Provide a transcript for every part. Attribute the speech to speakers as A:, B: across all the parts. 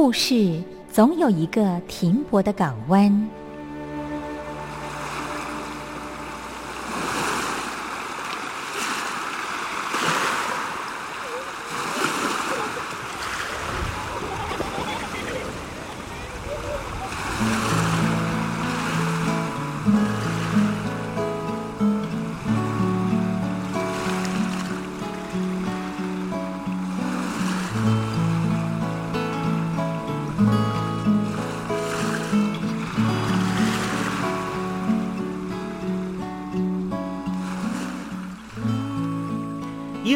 A: 故事总有一个停泊的港湾。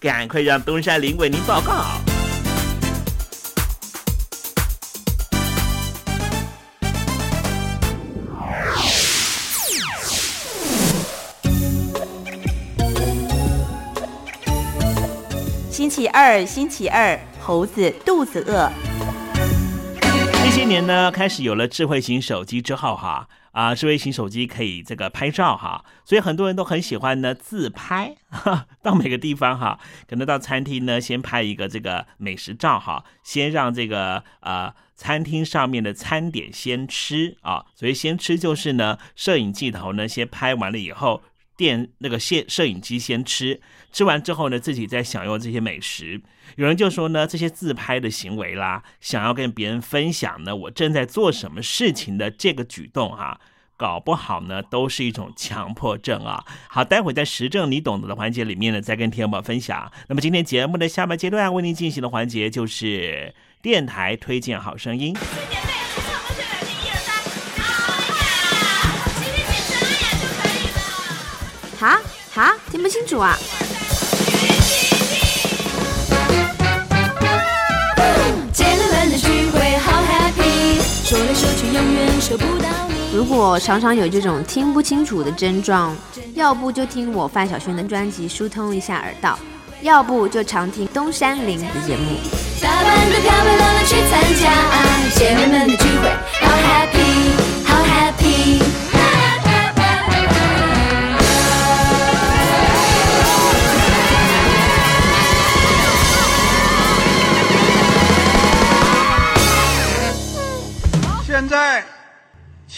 B: 赶快让东山林为您报告。
C: 星期二，星期二，猴子肚子饿。
B: 这些年呢，开始有了智慧型手机之后，哈啊，智慧型手机可以这个拍照哈，所以很多人都很喜欢呢自拍，哈，到每个地方哈，可能到餐厅呢先拍一个这个美食照哈，先让这个呃餐厅上面的餐点先吃啊，所以先吃就是呢，摄影镜头呢先拍完了以后。电那个摄摄影机先吃，吃完之后呢，自己在享用这些美食。有人就说呢，这些自拍的行为啦，想要跟别人分享呢，我正在做什么事情的这个举动哈，搞不好呢，都是一种强迫症啊。好，待会在实证你懂得的环节里面呢，再跟听友们分享。那么今天节目的下半阶段为您进行的环节就是电台推荐好声音。
C: 哈哈，听不清楚啊！如果常常有这种听不清楚的症状，要不就听我范晓萱的专辑疏通一下耳道，要不就常听东山林的节目。打扮的漂漂亮亮去参加姐妹们的聚会，好 happy，好 happy。
D: 现在，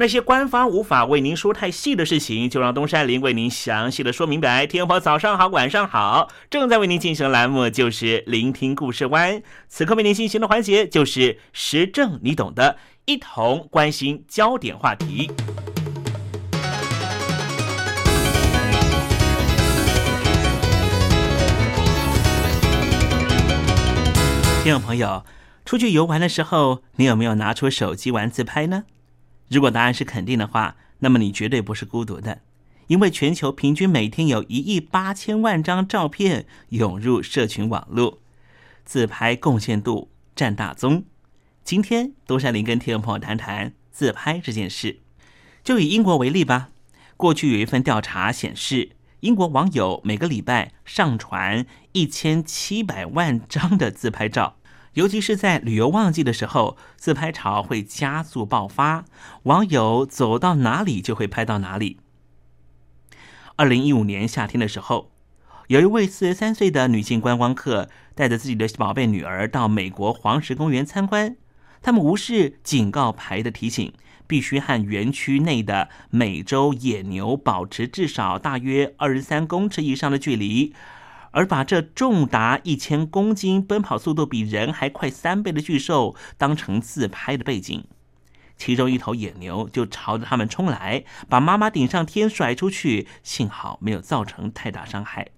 B: 那些官方无法为您说太细的事情，就让东山林为您详细的说明白。天婆早上好，晚上好，正在为您进行的栏目就是聆听故事湾。此刻为您进行的环节就是时政，你懂的，一同关心焦点话题。听众朋友，出去游玩的时候，你有没有拿出手机玩自拍呢？如果答案是肯定的话，那么你绝对不是孤独的，因为全球平均每天有一亿八千万张照片涌入社群网络，自拍贡献度占大宗。今天，多山林跟听众朋友谈谈自拍这件事。就以英国为例吧，过去有一份调查显示，英国网友每个礼拜上传一千七百万张的自拍照，尤其是在旅游旺季的时候，自拍潮会加速爆发，网友走到哪里就会拍到哪里。二零一五年夏天的时候，有一位四十三岁的女性观光客带着自己的宝贝女儿到美国黄石公园参观，他们无视警告牌的提醒。必须和园区内的美洲野牛保持至少大约二十三公尺以上的距离，而把这重达一千公斤、奔跑速度比人还快三倍的巨兽当成自拍的背景。其中一头野牛就朝着他们冲来，把妈妈顶上天甩出去，幸好没有造成太大伤害。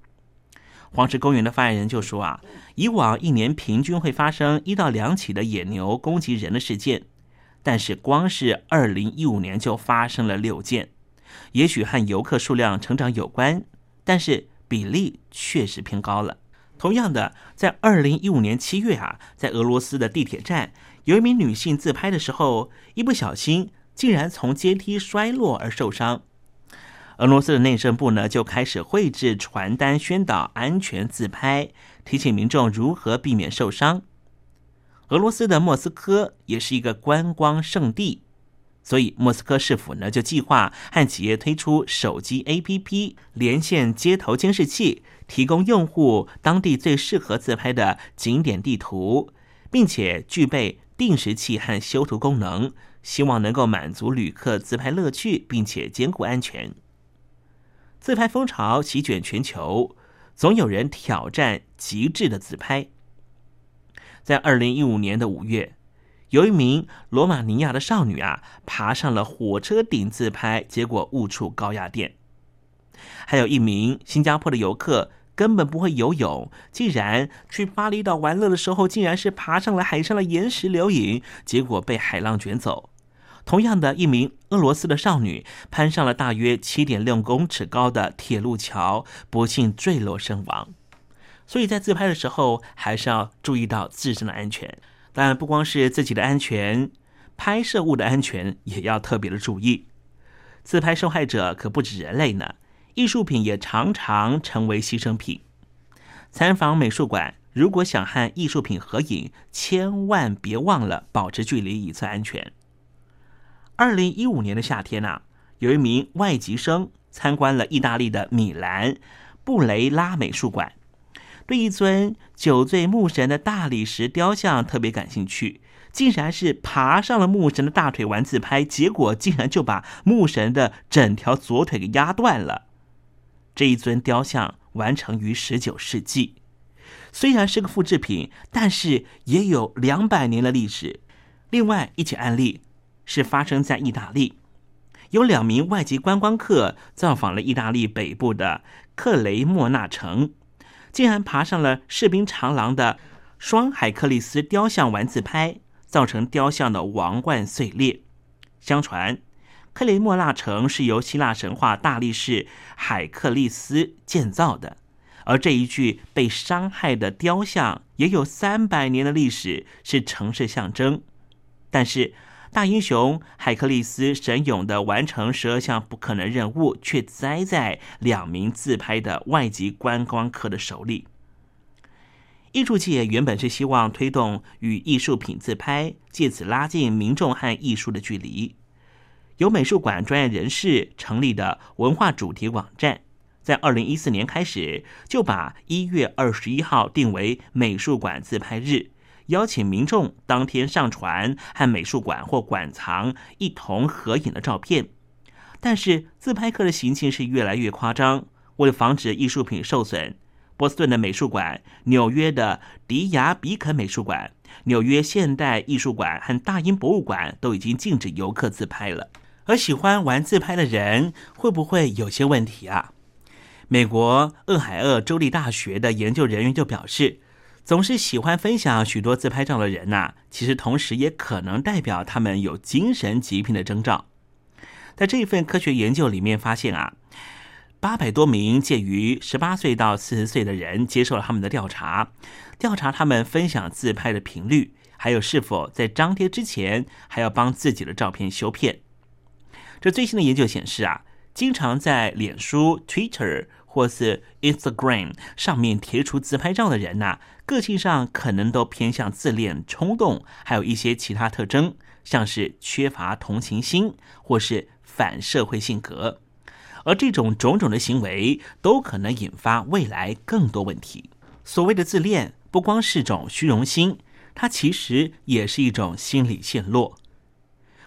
B: 黄石公园的发言人就说：“啊，以往一年平均会发生一到两起的野牛攻击人的事件。”但是，光是二零一五年就发生了六件，也许和游客数量成长有关，但是比例确实偏高了。同样的，在二零一五年七月啊，在俄罗斯的地铁站，有一名女性自拍的时候，一不小心竟然从阶梯摔落而受伤。俄罗斯的内政部呢，就开始绘制传单宣导安全自拍，提醒民众如何避免受伤。俄罗斯的莫斯科也是一个观光胜地，所以莫斯科市府呢就计划和企业推出手机 APP 连线街头监视器，提供用户当地最适合自拍的景点地图，并且具备定时器和修图功能，希望能够满足旅客自拍乐趣，并且兼顾安全。自拍风潮席卷全球，总有人挑战极致的自拍。在二零一五年的五月，有一名罗马尼亚的少女啊，爬上了火车顶自拍，结果误触高压电。还有一名新加坡的游客根本不会游泳，竟然去巴厘岛玩乐的时候，竟然是爬上了海上的岩石留影，结果被海浪卷走。同样的一名俄罗斯的少女攀上了大约七点六公尺高的铁路桥，不幸坠落身亡。所以在自拍的时候，还是要注意到自身的安全。但，不光是自己的安全，拍摄物的安全也要特别的注意。自拍受害者可不止人类呢，艺术品也常常成为牺牲品。参访美术馆，如果想和艺术品合影，千万别忘了保持距离，以测安全。二零一五年的夏天啊，有一名外籍生参观了意大利的米兰布雷拉美术馆。对一尊酒醉牧神的大理石雕像特别感兴趣，竟然是爬上了牧神的大腿玩自拍，结果竟然就把牧神的整条左腿给压断了。这一尊雕像完成于十九世纪，虽然是个复制品，但是也有两百年的历史。另外一起案例是发生在意大利，有两名外籍观光客造访了意大利北部的克雷莫纳城。竟然爬上了士兵长廊的双海克利斯雕像玩自拍，造成雕像的王冠碎裂。相传，克雷莫纳城是由希腊神话大力士海克利斯建造的，而这一具被伤害的雕像也有三百年的历史，是城市象征。但是，大英雄海克利斯神勇的完成十二项不可能任务，却栽在两名自拍的外籍观光客的手里。艺术界原本是希望推动与艺术品自拍，借此拉近民众和艺术的距离。由美术馆专业人士成立的文化主题网站，在二零一四年开始就把一月二十一号定为美术馆自拍日。邀请民众当天上传和美术馆或馆藏一同合影的照片，但是自拍客的行径是越来越夸张。为了防止艺术品受损，波士顿的美术馆、纽约的迪亚比肯美术馆、纽约现代艺术馆和大英博物馆都已经禁止游客自拍了。而喜欢玩自拍的人会不会有些问题啊？美国俄亥俄州立大学的研究人员就表示。总是喜欢分享许多自拍照的人呐，其实同时也可能代表他们有精神疾病的征兆。在这一份科学研究里面发现啊，八百多名介于十八岁到四十岁的人接受了他们的调查，调查他们分享自拍的频率，还有是否在张贴之前还要帮自己的照片修片。这最新的研究显示啊，经常在脸书、Twitter。或是 Instagram 上面贴出自拍照的人呐，个性上可能都偏向自恋、冲动，还有一些其他特征，像是缺乏同情心或是反社会性格。而这种种种的行为，都可能引发未来更多问题。所谓的自恋，不光是种虚荣心，它其实也是一种心理陷落，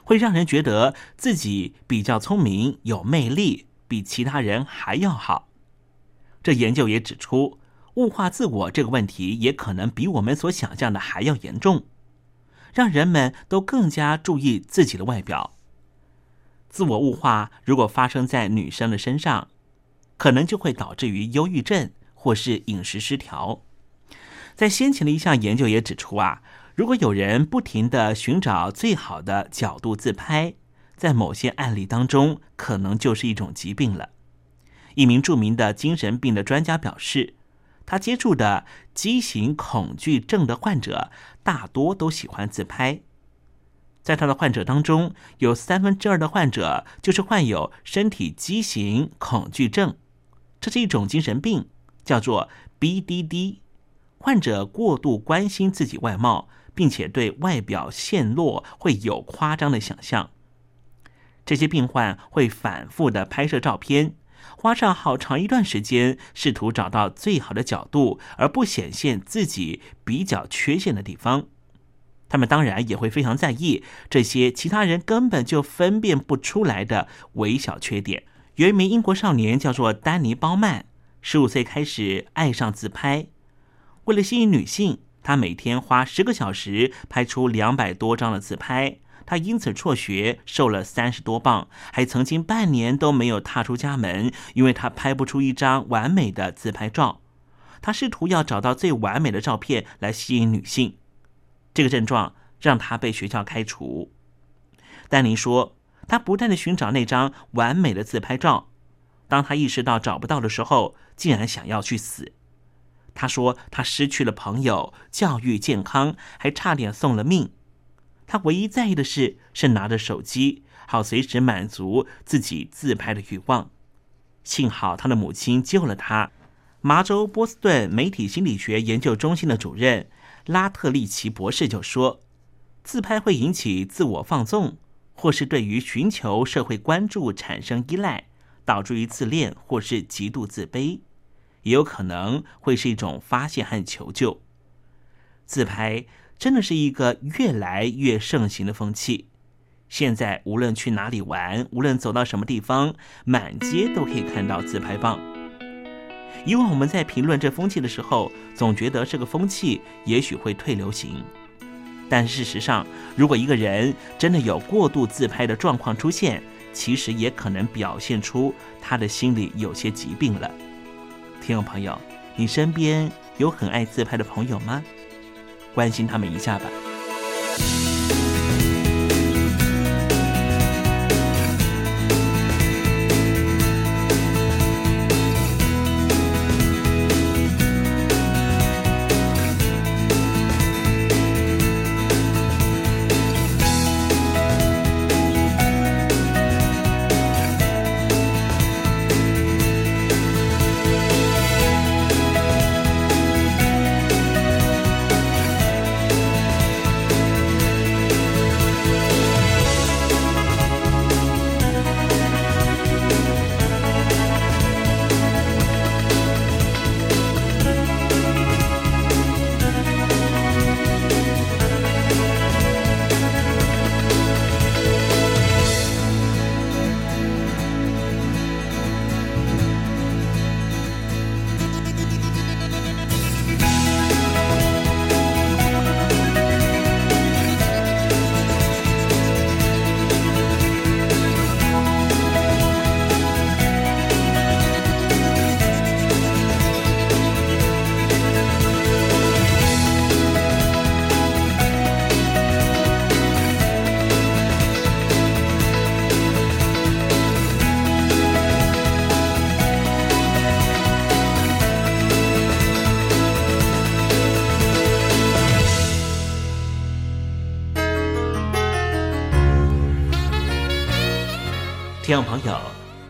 B: 会让人觉得自己比较聪明、有魅力，比其他人还要好。这研究也指出，物化自我这个问题，也可能比我们所想象的还要严重，让人们都更加注意自己的外表。自我物化如果发生在女生的身上，可能就会导致于忧郁症或是饮食失调。在先前的一项研究也指出啊，如果有人不停的寻找最好的角度自拍，在某些案例当中，可能就是一种疾病了。一名著名的精神病的专家表示，他接触的畸形恐惧症的患者大多都喜欢自拍。在他的患者当中，有三分之二的患者就是患有身体畸形恐惧症，这是一种精神病，叫做 BDD。患者过度关心自己外貌，并且对外表陷落会有夸张的想象。这些病患会反复的拍摄照片，花上好长一段时间，试图找到最好的角度，而不显现自己比较缺陷的地方。他们当然也会非常在意这些其他人根本就分辨不出来的微小缺点。有一名英国少年叫做丹尼·包曼，十五岁开始爱上自拍。为了吸引女性，他每天花十个小时拍出两百多张的自拍。他因此辍学，瘦了三十多磅，还曾经半年都没有踏出家门，因为他拍不出一张完美的自拍照。他试图要找到最完美的照片来吸引女性。这个症状让他被学校开除。丹尼说，他不断的寻找那张完美的自拍照，当他意识到找不到的时候，竟然想要去死。他说，他失去了朋友、教育、健康，还差点送了命。他唯一在意的事是拿着手机，好随时满足自己自拍的欲望。幸好他的母亲救了他。麻州波士顿媒体心理学研究中心的主任。拉特利奇博士就说：“自拍会引起自我放纵，或是对于寻求社会关注产生依赖，导致于自恋或是极度自卑，也有可能会是一种发泄和求救。自拍真的是一个越来越盛行的风气。现在无论去哪里玩，无论走到什么地方，满街都可以看到自拍棒。”以往我们在评论这风气的时候，总觉得这个风气也许会退流行。但事实上，如果一个人真的有过度自拍的状况出现，其实也可能表现出他的心里有些疾病了。听众朋友，你身边有很爱自拍的朋友吗？关心他们一下吧。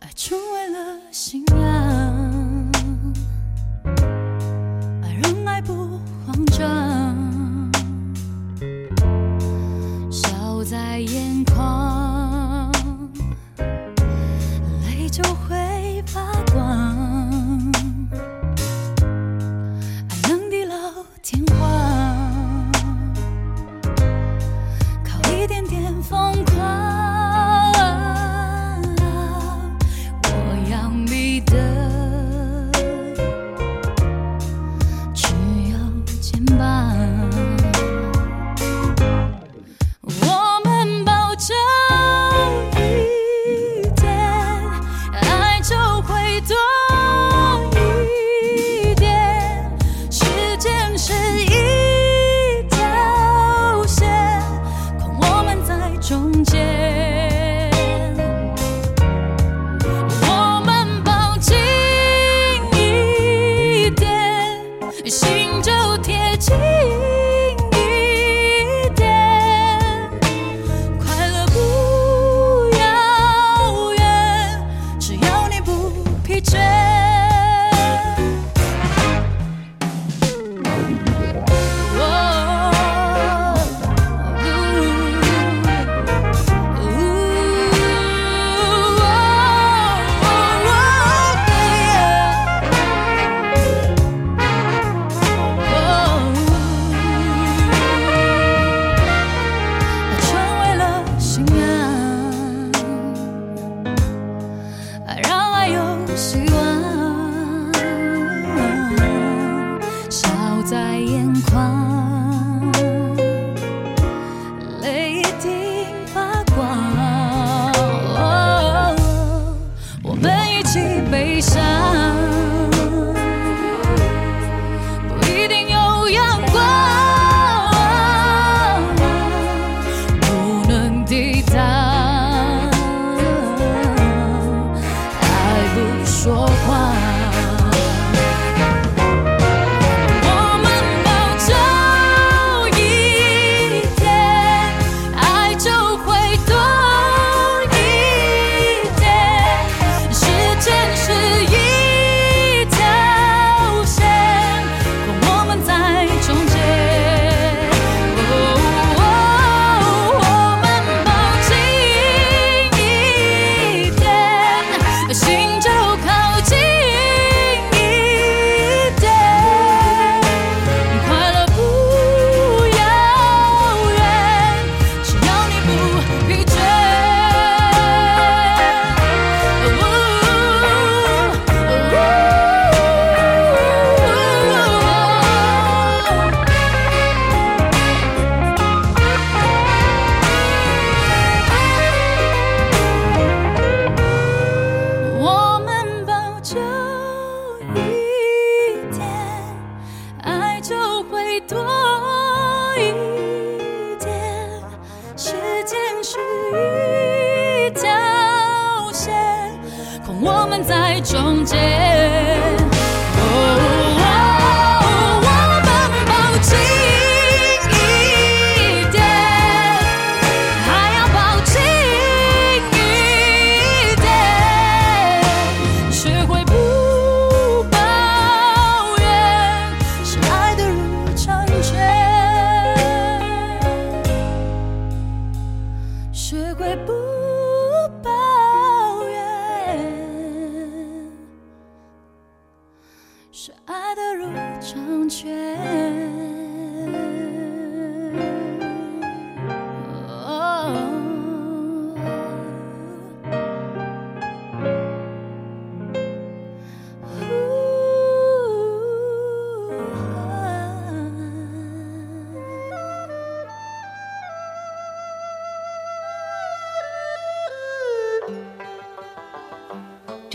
E: 爱成为了信仰。爱让爱不慌张。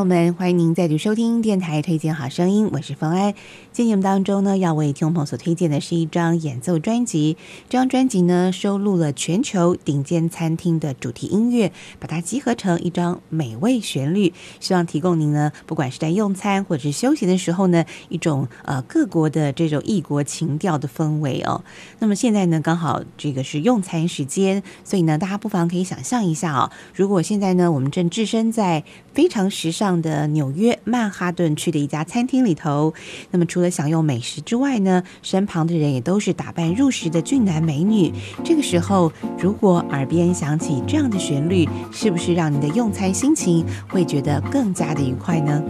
F: 友们，欢迎您再度收听电台推荐好声音，我是冯安。今天节目当中呢，要为听众朋友所推荐的是一张演奏专辑。这张专辑呢，收录了全球顶尖餐厅的主题音乐，把它集合成一张美味旋律，希望提供您呢，不管是在用餐或者是休闲的时候呢，一种呃各国的这种异国情调的氛围哦。那么现在呢，刚好这个是用餐时间，所以呢，大家不妨可以想象一下啊、如果现在呢，我们正置身在非常时尚的纽约曼哈顿区的一家餐厅里头，那么除了享用美食之外呢，身旁的人也都是打扮入时的俊男美女。这个时候，如果耳边响起这样的旋律，是不是让你的用餐心情会觉得更加的愉快呢？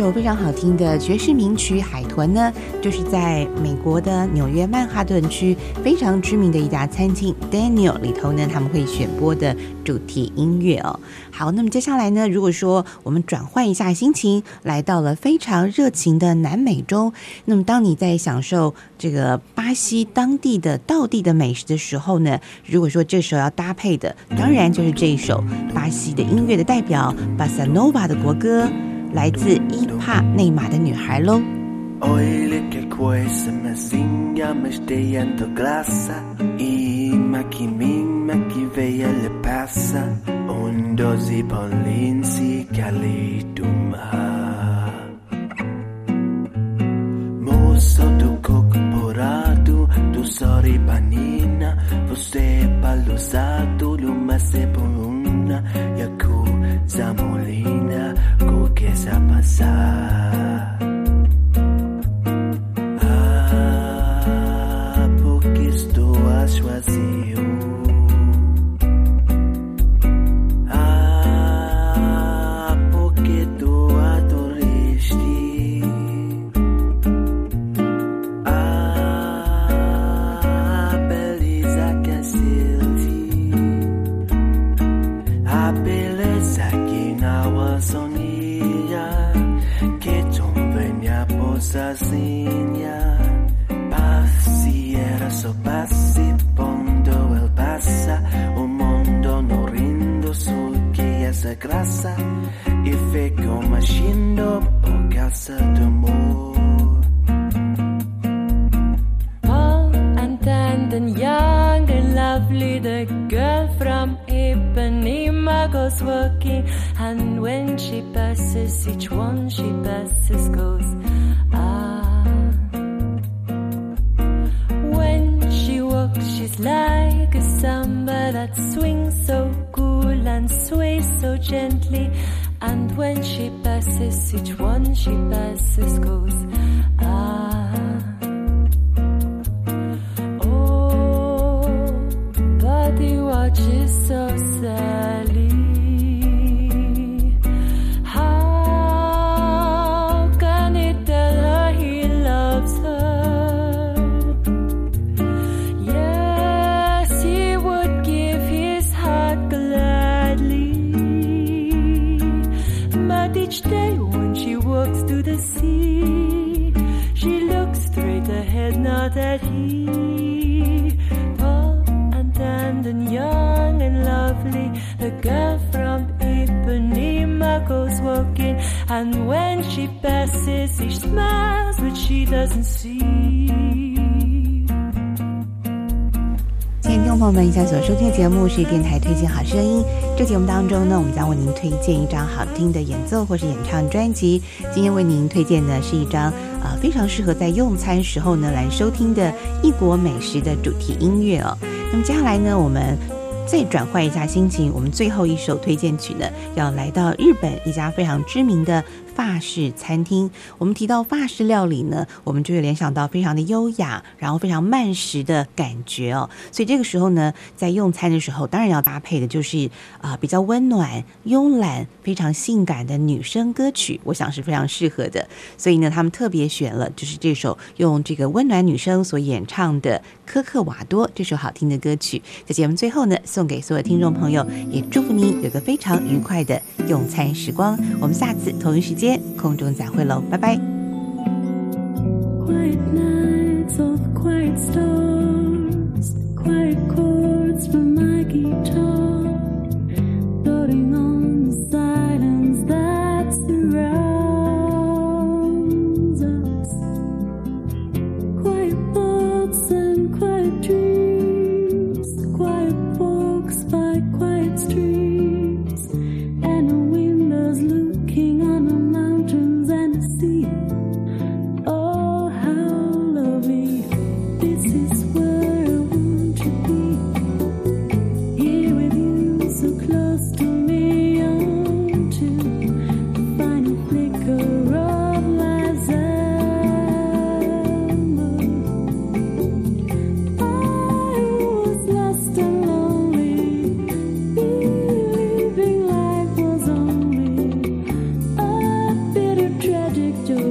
G: 首非常好听的爵士名曲《海豚》呢，就是在美国的纽约曼哈顿区非常知名的一家餐厅 Daniel 里头呢，他们会选播的主题音乐哦。好，那么接下来呢，如果说我们转换一下心情，来到了非常热情的南美洲，那么当你在享受这个巴西当地的道地的美食的时候呢，如果说这时候要搭配的，当然就是这一首巴西的音乐的代表巴萨诺瓦的国歌。来自伊帕内马的女孩喽。
H: Oile che questa mesinha me stejando glassa I maki min maki veia le passa Un dosi polinsi calidum ha Mosso do corporado do sori panina Você balusado luma sepuluna Yaku zamolina começa a passar. Ah, porque estou a sozinho. Graça. E fico machino por causa do amor.
I: Tall and tan and young and lovely, the girl from Ipanema goes walking, and when she passes, each one she passes goes ah. When she walks, she's like a samba that swings so and sways so gently, and when she passes, each one she passes goes ah. Oh, he watches so sadly. And when she passes, he smiles, but she doesn't see.
G: 亲爱的听众朋友们，以下所收听的节目是电台推荐好声音。这节目当中呢，我们将为您推荐一张好听的演奏或是演唱专辑。今天为您推荐的是一张呃非常适合在用餐时候呢来收听的异国美食的主题音乐哦。那么接下来呢，我们再转换一下心情，我们最后一首推荐曲呢，要来到日本一家非常知名的法式餐厅。我们提到法式料理呢，我们就会联想到非常的优雅，然后非常慢食的感觉哦。所以这个时候呢，在用餐的时候，当然要搭配的就是啊、比较温暖、慵懒、非常性感的女声歌曲，我想是非常适合的。所以呢，他们特别选了就是这首用这个温暖女声所演唱的《科克瓦多》这首好听的歌曲。在节目最后呢，送给所有听众朋友，也祝福你有个非常愉快的用餐时光。我们下次同一时间空中再会喽，拜拜。
I: And quiet dreams, quiet walks by quiet streams,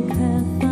E: path.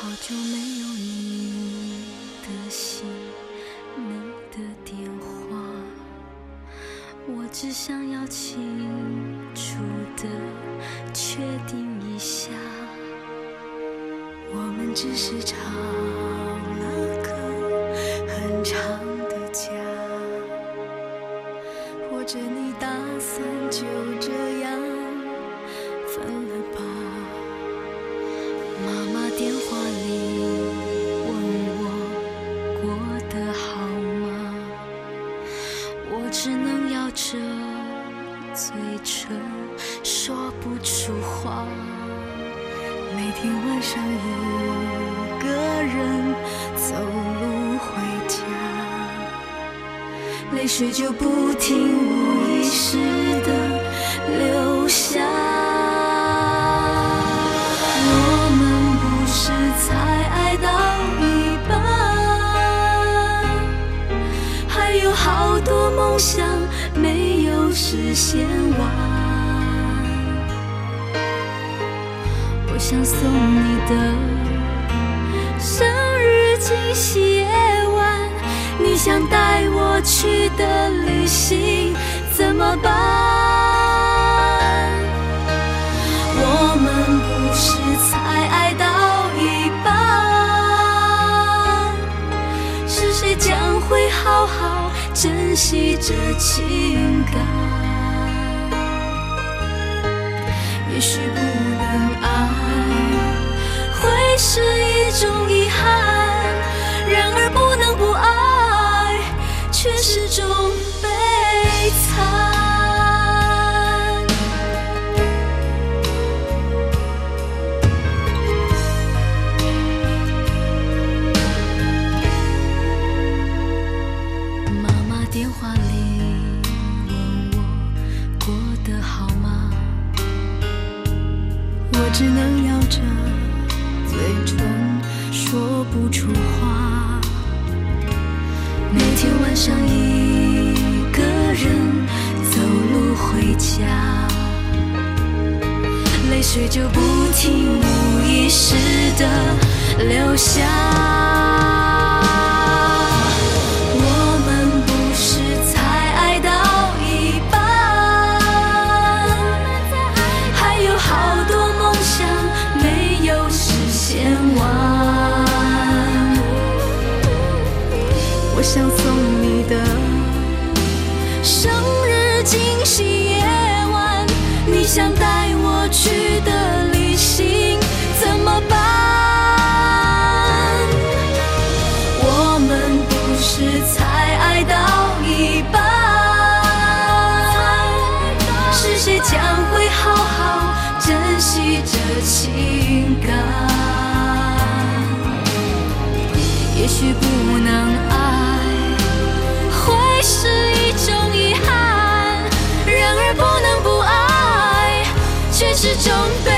J: 好久没有你的信，你的电话，我只想要清楚的确定一下，我们只是场。珍惜这情感，也许不能爱，会是一种遗憾。然而。却就不停无意识的留下。情感。也许不能爱会是一种遗憾然而不能不爱却始终被